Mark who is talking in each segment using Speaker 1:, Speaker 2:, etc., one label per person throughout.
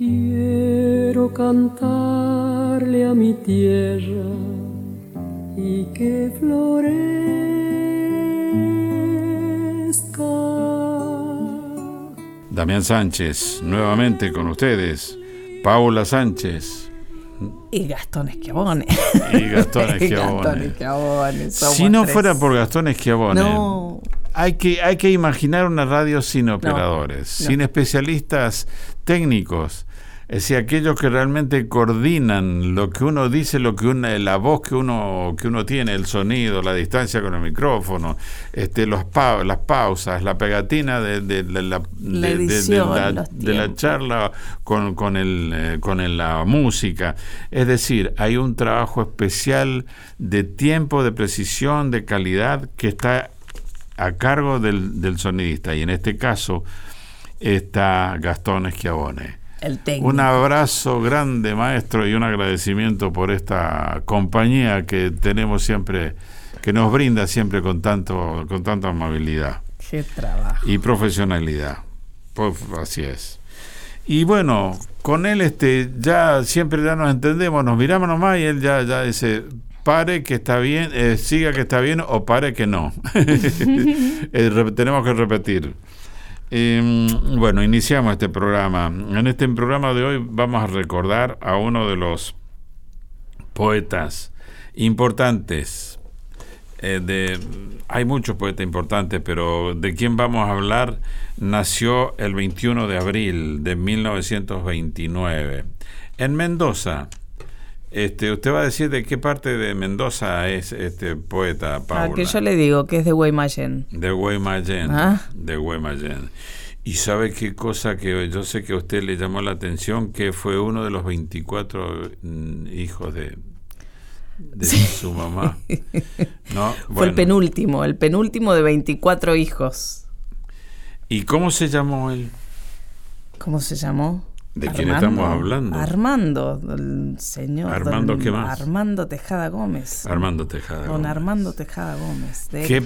Speaker 1: Quiero cantarle a mi tierra y que florezca.
Speaker 2: Damián Sánchez, nuevamente con ustedes. Paula Sánchez.
Speaker 3: Y Gastón Esquiabone.
Speaker 2: Y Gastón Esquiabone. si no fuera por Gastón Esquiabone, hay, que, hay que imaginar una radio sin operadores, sin especialistas técnicos es decir, aquellos que realmente coordinan lo que uno dice, lo que una, la voz que uno, que uno tiene, el sonido, la distancia con el micrófono, este, los las pausas, la pegatina de, de, la, de, la, charla con, con, el, eh, con la música. Es decir, hay un trabajo especial de tiempo, de precisión, de calidad que está a cargo del, del sonidista. Y en este caso está Gastón Un abrazo grande, maestro, y un agradecimiento por esta compañía que tenemos siempre, que nos brinda siempre con tanto, con tanta amabilidad.
Speaker 3: Qué trabajo.
Speaker 2: Y profesionalidad. Pues, así es. Y bueno, con él este ya siempre ya nos entendemos, nos miramos nomás y él ya, ya dice, pare que está bien, eh, siga que está bien o pare que no. Eh, tenemos que repetir. Em, bueno, iniciamos este programa. En este programa de hoy vamos a recordar a uno de los poetas importantes. Eh, de, hay muchos poetas importantes, pero de quien vamos a hablar nació el 21 de abril de 1929 en Mendoza. Este, usted va a decir de qué parte de Mendoza es este poeta, Paula.
Speaker 3: Ah, que yo le digo que es de Guaymallén.
Speaker 2: De Guaymallén. ¿Ah? De Guaymallén. Y sabe qué cosa que yo sé que a usted le llamó la atención, que fue uno de los 24 mm, hijos de, de su mamá.
Speaker 3: ¿No? Fue el penúltimo, el penúltimo de 24 hijos.
Speaker 2: ¿Y cómo se llamó él?
Speaker 3: ¿Cómo se llamó?
Speaker 2: ¿De quién estamos hablando?
Speaker 3: Armando, el señor.
Speaker 2: ¿Armando qué más?
Speaker 3: Armando Tejada Gómez.
Speaker 2: Armando Tejada
Speaker 3: Don Armando Tejada Gómez.
Speaker 2: qué,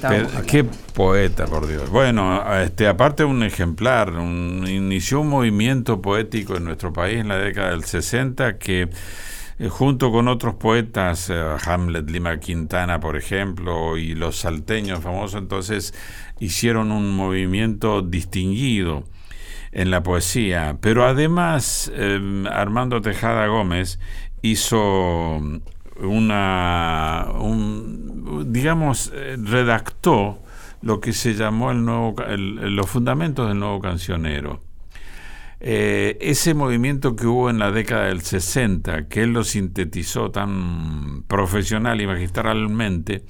Speaker 2: qué, poeta, por Dios. Bueno, este, aparte un ejemplar, un, inició un movimiento poético en nuestro país en la década del 60 que eh, junto con otros poetas, eh, Hamlet Lima Quintana, por ejemplo, y los salteños famosos, entonces hicieron un movimiento distinguido en la poesía. Pero además, em, Armando Tejada Gómez hizo una, digamos, eh, redactó lo que se llamó el nuevo, los fundamentos del nuevo cancionero. Eh, ese movimiento que hubo en la década del 60, que él lo sintetizó tan profesional y magistralmente,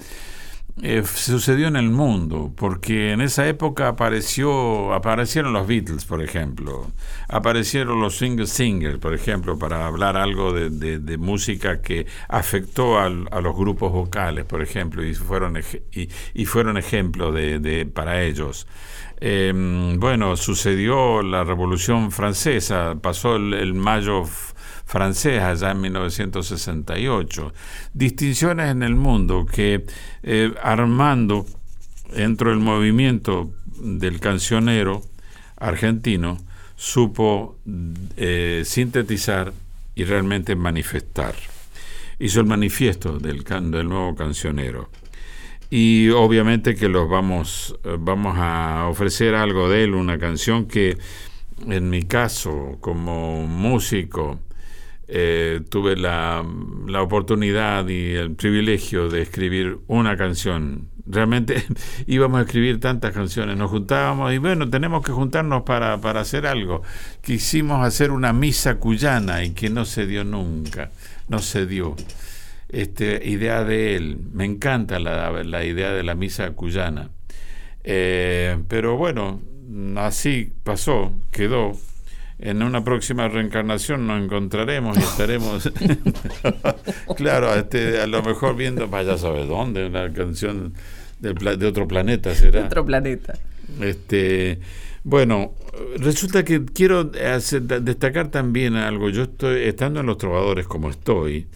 Speaker 2: eh, sucedió en el mundo, porque en esa época apareció, aparecieron los Beatles, por ejemplo, aparecieron los Single Singers, por ejemplo, para hablar algo de, música que afectó a los grupos vocales, por ejemplo, y fueron, y, fueron ejemplo de, para ellos. Em, bueno, sucedió la Revolución Francesa, pasó el mayo francés allá en 1968. Distinciones en el mundo que eh, Armando, dentro del movimiento del cancionero argentino, supo eh, sintetizar y realmente manifestar. Hizo el manifiesto del, del nuevo cancionero. Y obviamente que los vamos, eh, vamos a ofrecer algo de él, una canción que en mi caso como músico eh, tuve la, la, oportunidad y el privilegio de escribir una canción. Realmente íbamos a escribir tantas canciones, nos juntábamos y bueno, tenemos que juntarnos para, para hacer algo. Quisimos hacer una misa cuyana y que no se dio nunca, no se dio. Este, idea de él, me encanta la, la idea de la misa cuyana. Eh, pero bueno, así pasó, quedó en una próxima reencarnación nos encontraremos y estaremos, claro, este, a lo mejor viendo, vaya sabe dónde, una canción de otro planeta será.
Speaker 3: Otro planeta.
Speaker 2: Este, bueno, resulta que quiero destacar también algo. Yo estoy estando en los trovadores como estoy,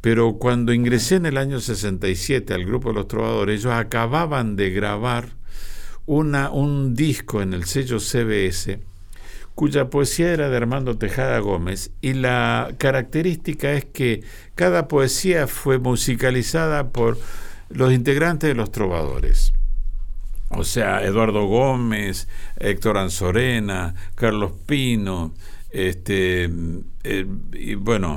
Speaker 2: pero cuando ingresé en el año 67 al grupo de los trovadores, ellos acababan de grabar una, un disco en el sello CBS cuya poesía era de Armando Tejada Gómez y la característica es que cada poesía fue musicalizada por los integrantes de los trovadores. O sea, Eduardo Gómez, Héctor Anzorena, Carlos Pino, este, eh, y bueno,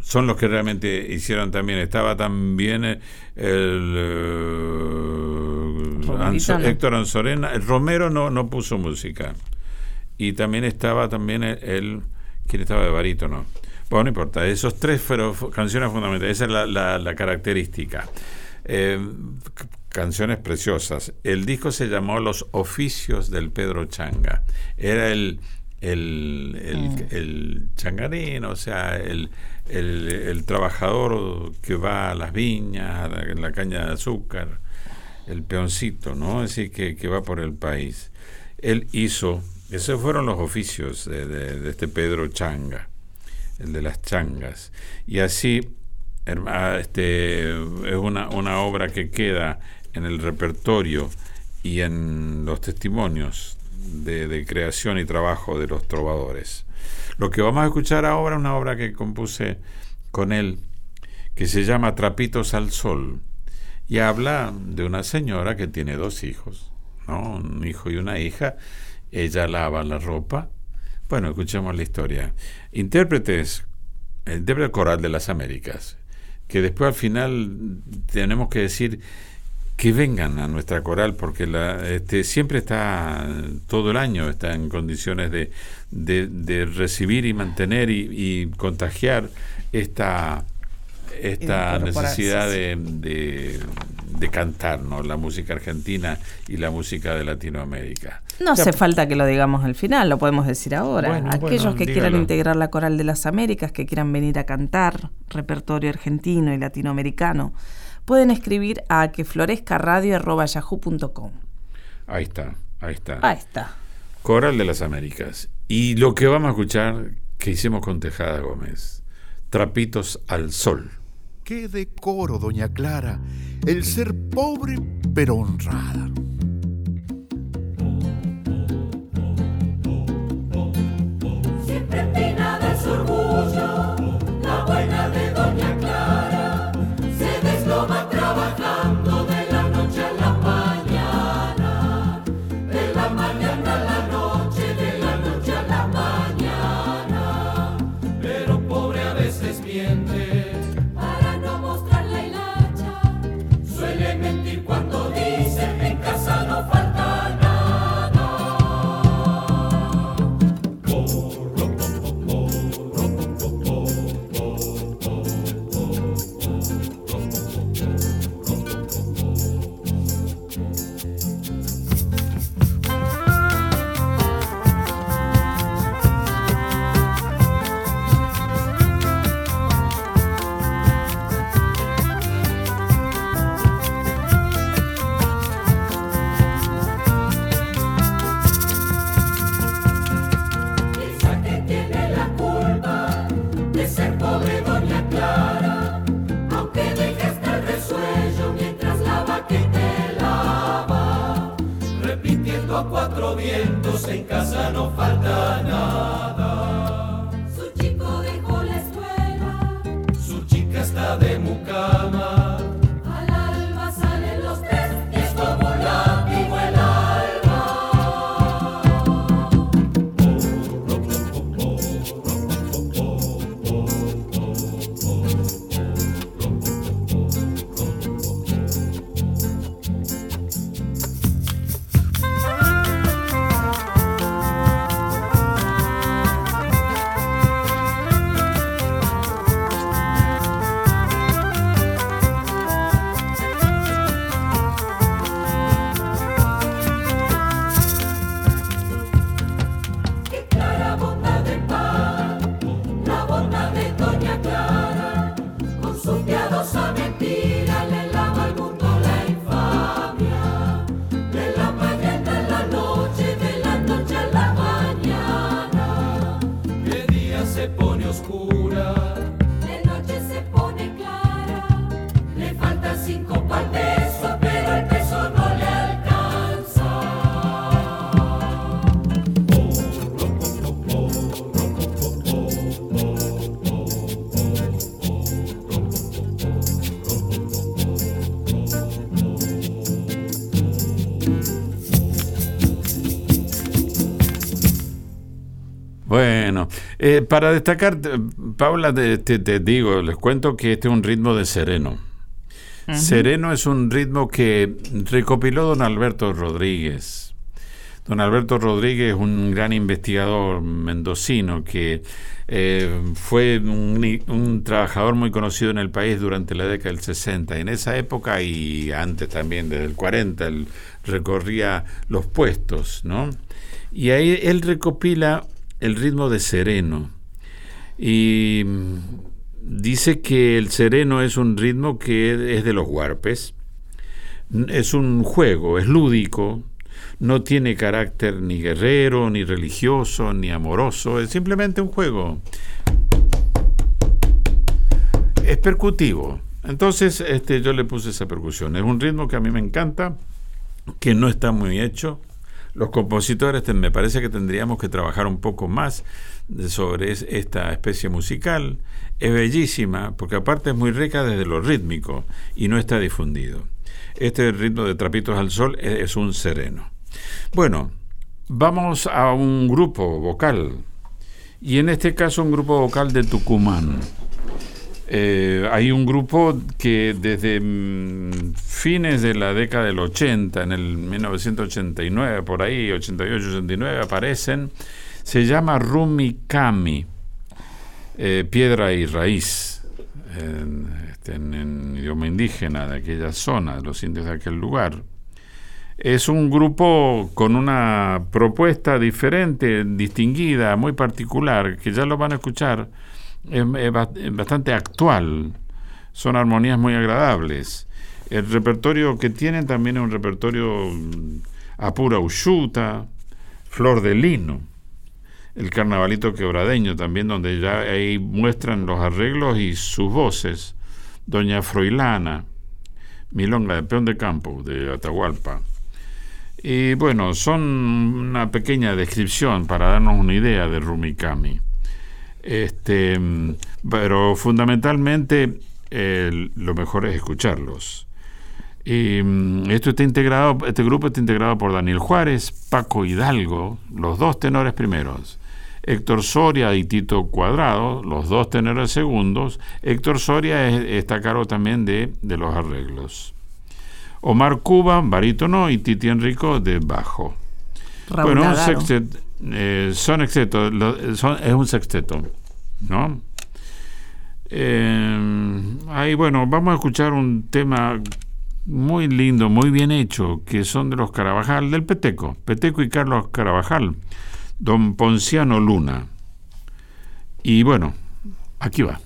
Speaker 2: son los que realmente hicieron también. Estaba también el, eh, Héctor Anzorena, el Romero no, no puso música. Y también estaba también el, ¿quién estaba de barítono? Bueno, no importa, esos tres fueron canciones fundamentales, esa es la, característica. Eh, canciones preciosas. El disco se llamó Los Oficios del Pedro Changa. Era el, el, el, mm. changarín, o sea, el, el, trabajador que va a las viñas, en la caña de azúcar, el peoncito, ¿no? Así que, que va por el país. Él hizo, esos fueron los oficios de, de, este Pedro Changa, el de las changas. Y así este, es una, una obra que queda en el repertorio y en los testimonios de, creación y trabajo de los trovadores. Lo que vamos a escuchar ahora es una obra que compuse con él, que se llama Trapitos al Sol, y habla de una señora que tiene dos hijos, ¿no? un hijo y una hija, ella lava la ropa. Bueno, escuchemos la historia. Intérpretes, el intérprete coral de las Américas, que después al final tenemos que decir que vengan a nuestra coral porque la, este, siempre está todo el año está en condiciones de, de, recibir y mantener y, contagiar esta esta necesidad de, de, cantar ¿no? la música argentina y la música de Latinoamérica.
Speaker 3: No hace falta que lo digamos al final, lo podemos decir ahora. Aquellos que quieran integrar la Coral de las Américas, que quieran venir a cantar repertorio argentino y latinoamericano, pueden escribir a queflorezcaradio.yahoo.com.
Speaker 2: Ahí está, ahí está.
Speaker 3: Ahí está.
Speaker 2: Coral de las Américas. Y lo que vamos a escuchar que hicimos con Tejada Gómez, Trapitos al Sol.
Speaker 4: Qué decoro, doña Clara, el ser pobre pero honrada.
Speaker 5: En casa no falta
Speaker 2: Eh, para destacar, Paula, te, te, digo, les cuento que este es un ritmo de sereno. Sereno es un ritmo que recopiló don Alberto Rodríguez. Don Alberto Rodríguez es un gran investigador mendocino que eh, fue un, trabajador muy conocido en el país durante la década del 60. En esa época y antes también, desde el 40, él recorría los puestos, ¿no? Y ahí él recopila el ritmo de sereno. Y dice que el sereno es un ritmo que es de los huarpes. Es un juego, es lúdico, no tiene carácter ni guerrero, ni religioso, ni amoroso, es simplemente un juego. Es percutivo. Entonces, este, yo le puse esa percusión. Es un ritmo que a mí me encanta, que no está muy hecho. Los compositores me parece que tendríamos que trabajar un poco más sobre esta especie musical. Es bellísima, porque aparte es muy rica desde lo rítmico y no está difundido. Este ritmo de Trapitos al Sol es un sereno. Bueno, vamos a un grupo vocal, y en este caso un grupo vocal de Tucumán. Eh, hay un grupo que desde mm, fines de la década del 80, en el 1989, por ahí, 88, 89, aparecen, se llama Rumi Kami, eh, piedra y raíz, este, en, en idioma indígena de aquella zona, de los indios de aquel lugar. Es un grupo con una propuesta diferente, distinguida, muy particular, que ya lo van a escuchar, es, bastante actual, son armonías muy agradables. El repertorio que tienen también es un repertorio mm, a pura ushuta, flor de lino, el carnavalito quebradeño también, donde ya ahí muestran los arreglos y sus voces. Doña Froilana, Milonga de Peón de Campo, de Atahualpa. Y bueno, son una pequeña descripción para darnos una idea de Rumikami. Este, pero fundamentalmente lo mejor es escucharlos. Y mm, esto está integrado, este grupo está integrado por Daniel Juárez, Paco Hidalgo, los dos tenores primeros, Héctor Soria y Tito Cuadrado, los dos tenores segundos. Héctor Soria está a cargo también de, de los arreglos. Omar Cuba, barítono, y Titi Enrico de bajo. bueno, un sexteto, eh, son exceto, es un sexteto, ¿no? Eh, ahí, bueno, vamos a escuchar un tema muy lindo, muy bien hecho, que son de los Carabajal, del Peteco, Peteco y Carlos Carabajal, don Ponciano Luna. Y bueno, aquí va.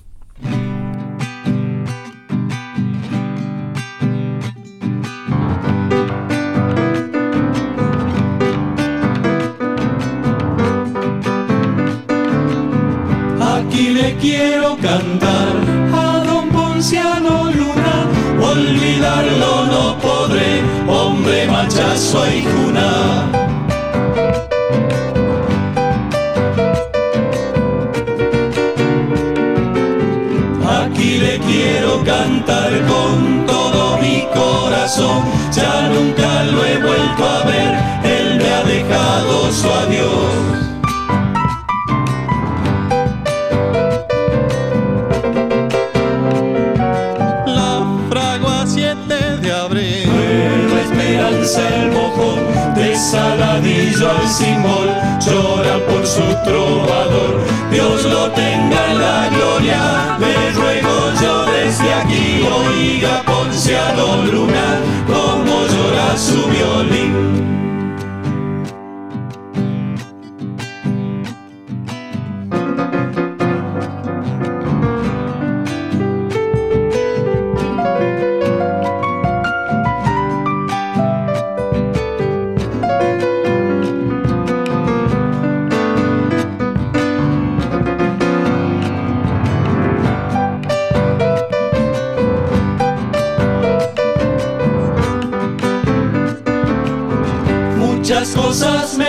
Speaker 6: Quiero cantar Saladillo al Simol, llora por su trovador, Dios lo tenga en la gloria, le ruego yo desde aquí, oiga Ponciano Luna,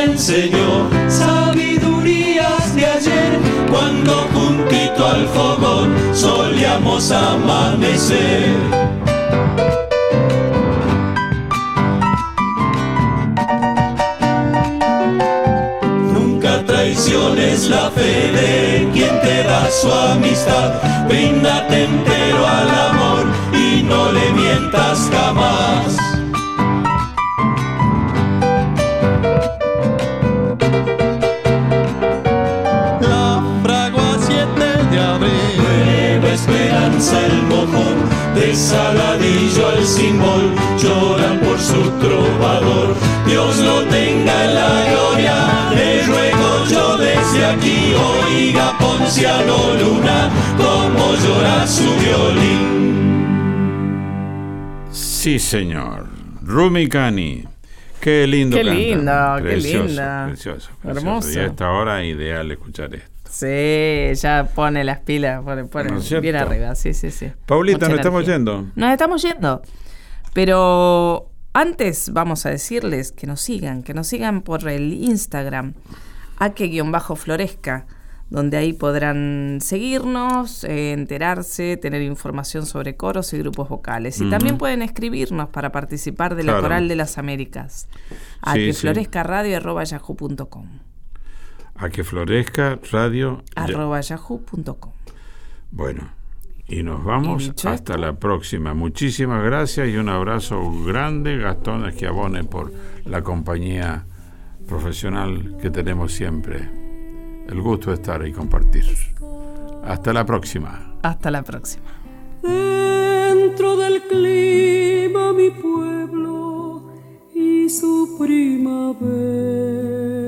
Speaker 6: enseñó sabidurías de ayer cuando juntito al fogón solíamos amanecer. Nunca traiciones la la fe de quien te da su amistad. Bríndate entero al amor y no le mientas jamás. Oiga Ponciano Luna, como llora su violín.
Speaker 2: Sí, señor. Rumi Cani. Qué lindo
Speaker 3: Qué
Speaker 2: canta.
Speaker 3: lindo, qué linda.
Speaker 2: Precioso, precioso.
Speaker 3: Hermoso.
Speaker 2: Y a esta hora ideal escuchar esto.
Speaker 3: Sí, ya pone las pilas, pone, pone
Speaker 2: ¿No es cierto?
Speaker 3: bien arriba, sí, sí, sí.
Speaker 2: Paulita,
Speaker 3: Mucha
Speaker 2: nos estamos yendo.
Speaker 3: Nos estamos yendo. Pero antes vamos a decirles que nos sigan, que nos sigan por el Instagram, ake-florezca, donde ahí podrán seguirnos, eh, enterarse, tener información sobre coros y grupos vocales. Y también pueden escribirnos para participar de la
Speaker 2: Claro.
Speaker 3: Coral de las Américas. A
Speaker 2: Sí,
Speaker 3: que
Speaker 2: sí.
Speaker 3: florezca radio arroba yahoo.com.
Speaker 2: A que florezca radio.
Speaker 3: Arroba yahoo.com.
Speaker 2: Bueno, y nos vamos
Speaker 3: Y
Speaker 2: hasta
Speaker 3: esto-
Speaker 2: la próxima. Muchísimas gracias y un abrazo grande, Gastón Esquiabone, por la compañía profesional que tenemos siempre. El gusto de estar y compartir. Hasta la próxima.
Speaker 3: Hasta la próxima.
Speaker 1: Dentro del clima mi pueblo y su primavera.